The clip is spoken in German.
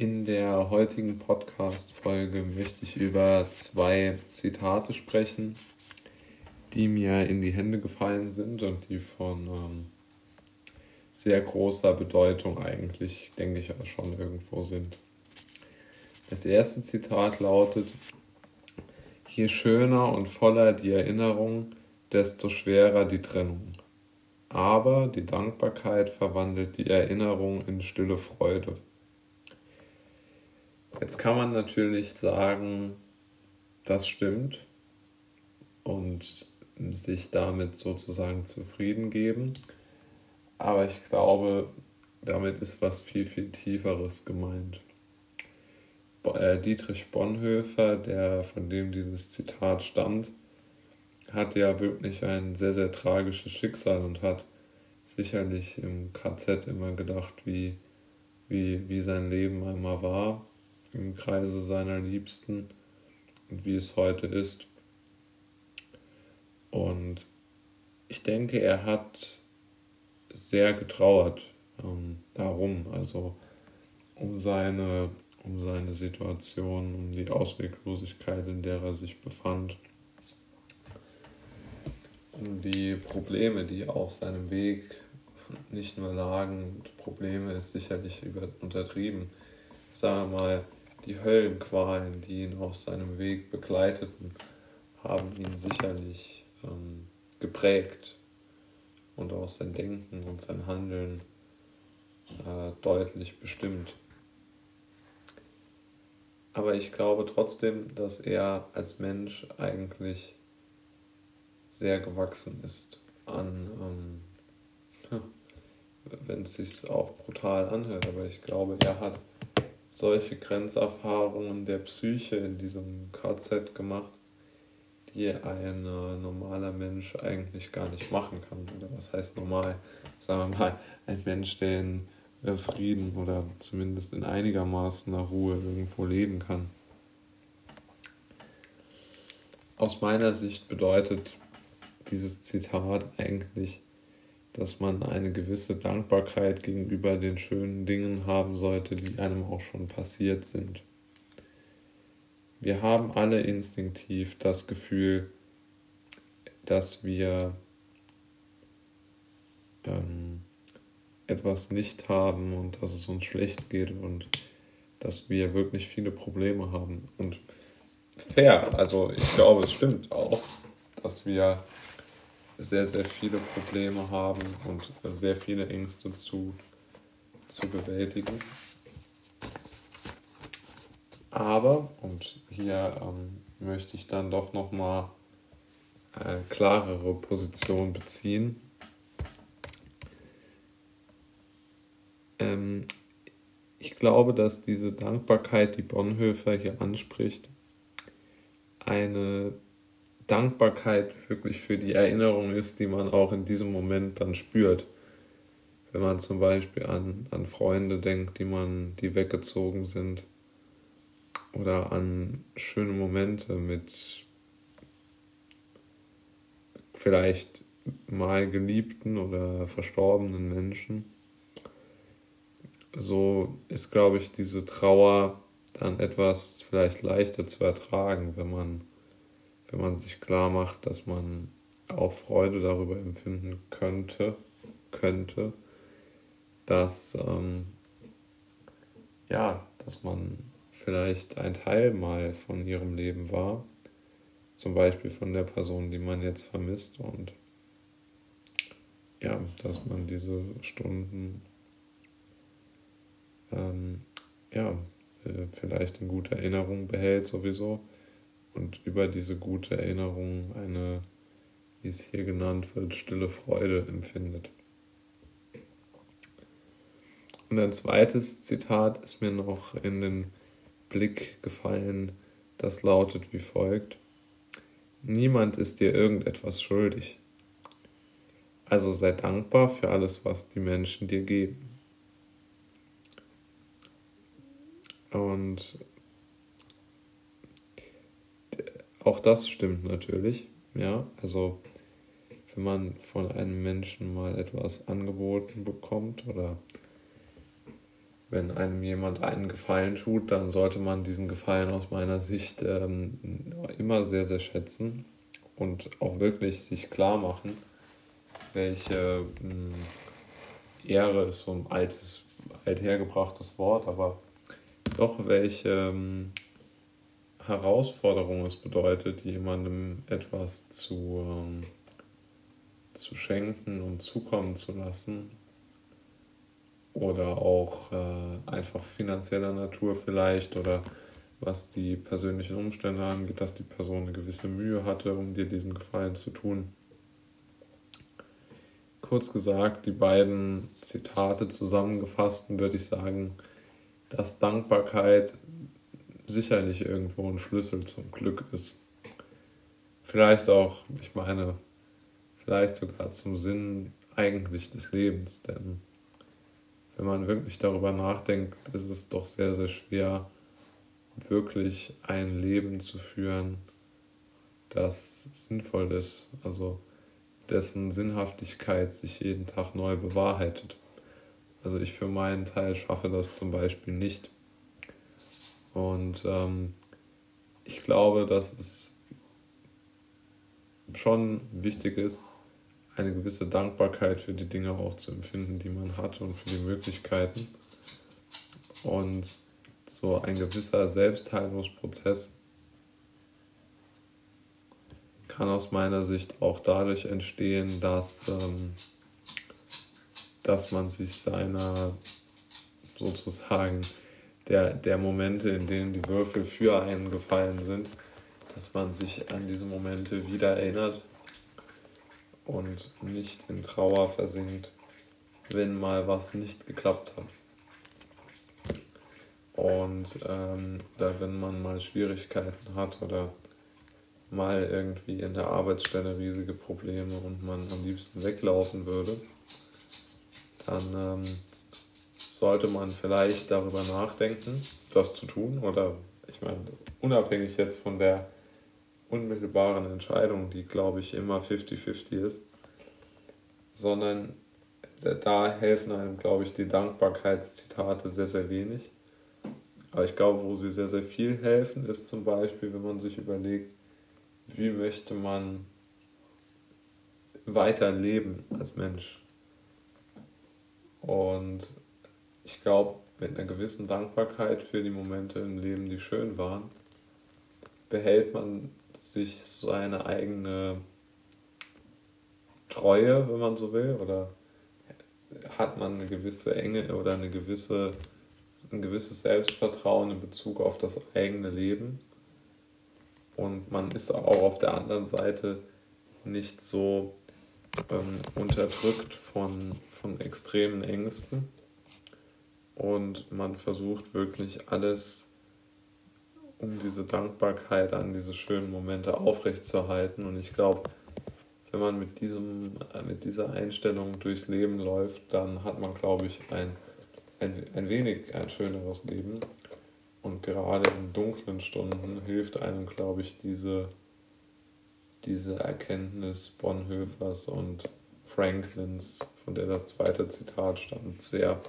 In der heutigen Podcast-Folge möchte ich über zwei Zitate sprechen, die mir in die Hände gefallen sind und die von ähm, sehr großer Bedeutung eigentlich, denke ich, auch schon irgendwo sind. Das erste Zitat lautet, je schöner und voller die Erinnerung, desto schwerer die Trennung. Aber die Dankbarkeit verwandelt die Erinnerung in stille Freude. Jetzt kann man natürlich sagen, das stimmt und sich damit sozusagen zufrieden geben. Aber ich glaube, damit ist was viel, viel Tieferes gemeint. Äh, Dietrich Bonhoeffer, der von dem dieses Zitat stammt, hat ja wirklich ein sehr, sehr tragisches Schicksal und hat sicherlich im KZ immer gedacht, wie, wie, wie sein Leben einmal war im Kreise seiner Liebsten und wie es heute ist. Und ich denke, er hat sehr getrauert ähm, darum, also um seine, um seine Situation, um die Ausweglosigkeit, in der er sich befand, um die Probleme, die auf seinem Weg nicht nur lagen, Probleme ist sicherlich über, untertrieben, sagen wir mal, die Höllenqualen, die ihn auf seinem Weg begleiteten, haben ihn sicherlich ähm, geprägt und auch sein Denken und sein Handeln äh, deutlich bestimmt. Aber ich glaube trotzdem, dass er als Mensch eigentlich sehr gewachsen ist an, ähm, wenn es sich auch brutal anhört, aber ich glaube, er hat solche Grenzerfahrungen der Psyche in diesem KZ gemacht, die ein äh, normaler Mensch eigentlich gar nicht machen kann. Oder was heißt normal? Sagen wir mal, ein Mensch, der in äh, Frieden oder zumindest in einigermaßen Ruhe irgendwo leben kann. Aus meiner Sicht bedeutet dieses Zitat eigentlich, dass man eine gewisse Dankbarkeit gegenüber den schönen Dingen haben sollte, die einem auch schon passiert sind. Wir haben alle instinktiv das Gefühl, dass wir ähm, etwas nicht haben und dass es uns schlecht geht und dass wir wirklich viele Probleme haben. Und fair, also ich glaube, es stimmt auch, dass wir sehr, sehr viele Probleme haben und sehr viele Ängste zu, zu bewältigen. Aber, und hier ähm, möchte ich dann doch nochmal eine klarere Position beziehen, ähm, ich glaube, dass diese Dankbarkeit, die Bonhoeffer hier anspricht, eine Dankbarkeit wirklich für die Erinnerung ist, die man auch in diesem Moment dann spürt. Wenn man zum Beispiel an, an Freunde denkt, die man, die weggezogen sind, oder an schöne Momente mit vielleicht mal geliebten oder verstorbenen Menschen. So ist, glaube ich, diese Trauer dann etwas vielleicht leichter zu ertragen, wenn man wenn man sich klar macht, dass man auch Freude darüber empfinden könnte, könnte, dass ähm, ja, dass man vielleicht ein Teil mal von ihrem Leben war, zum Beispiel von der Person, die man jetzt vermisst und ja, dass man diese Stunden ähm, ja, äh, vielleicht in guter Erinnerung behält sowieso und über diese gute Erinnerung eine, wie es hier genannt wird, stille Freude empfindet. Und ein zweites Zitat ist mir noch in den Blick gefallen, das lautet wie folgt. Niemand ist dir irgendetwas schuldig. Also sei dankbar für alles, was die Menschen dir geben. Und Auch das stimmt natürlich. Ja, also wenn man von einem Menschen mal etwas angeboten bekommt oder wenn einem jemand einen Gefallen tut, dann sollte man diesen Gefallen aus meiner Sicht ähm, immer sehr, sehr schätzen und auch wirklich sich klar machen, welche mh, hm, Ehre ist so ein altes, althergebrachtes Wort, aber doch welche ähm, Herausforderung es bedeutet, jemandem etwas zu, ähm, zu schenken und zukommen zu lassen. Oder auch äh, einfach finanzieller Natur vielleicht oder was die persönlichen Umstände angeht, dass die Person eine gewisse Mühe hatte, um dir diesen Gefallen zu tun. Kurz gesagt, die beiden Zitate zusammengefasst, würde ich sagen, dass Dankbarkeit sicherlich irgendwo ein Schlüssel zum Glück ist. Vielleicht auch, ich meine, vielleicht sogar zum Sinn eigentlich des Lebens, denn wenn man wirklich darüber nachdenkt, ist es doch sehr, sehr schwer, wirklich ein Leben zu führen, das sinnvoll ist, also dessen Sinnhaftigkeit sich jeden Tag neu bewahrheitet. Also ich für meinen Teil schaffe das zum Beispiel nicht. Und ähm, ich glaube, dass es schon wichtig ist, eine gewisse Dankbarkeit für die Dinge auch zu empfinden, die man hat und für die Möglichkeiten. Und so ein gewisser Selbstheilungsprozess kann aus meiner Sicht auch dadurch entstehen, dass, ähm, dass man sich seiner sozusagen der, der Momente, in denen die Würfel für einen gefallen sind, dass man sich an diese Momente wieder erinnert und nicht in Trauer versinkt, wenn mal was nicht geklappt hat. Und ähm, oder wenn man mal Schwierigkeiten hat oder mal irgendwie in der Arbeitsstelle riesige Probleme und man am liebsten weglaufen würde, dann ähm, sollte man vielleicht darüber nachdenken, das zu tun. Oder ich meine, unabhängig jetzt von der unmittelbaren Entscheidung, die glaube ich immer 50-50 ist, sondern da helfen einem, glaube ich, die Dankbarkeitszitate sehr, sehr wenig. Aber ich glaube, wo sie sehr, sehr viel helfen, ist zum Beispiel, wenn man sich überlegt, wie möchte man weiter leben als Mensch. Und ich glaube, mit einer gewissen Dankbarkeit für die Momente im Leben, die schön waren, behält man sich seine eigene Treue, wenn man so will, oder hat man eine gewisse Enge oder eine gewisse, ein gewisses Selbstvertrauen in Bezug auf das eigene Leben. Und man ist auch auf der anderen Seite nicht so ähm, unterdrückt von, von extremen Ängsten und man versucht wirklich alles, um diese Dankbarkeit an diese schönen Momente aufrechtzuerhalten. Und ich glaube, wenn man mit, diesem, mit dieser Einstellung durchs Leben läuft, dann hat man, glaube ich, ein, ein, ein wenig ein schöneres Leben. Und gerade in dunklen Stunden hilft einem, glaube ich, diese, diese Erkenntnis Bonhoeffers und Franklins, von der das zweite Zitat stammt, sehr.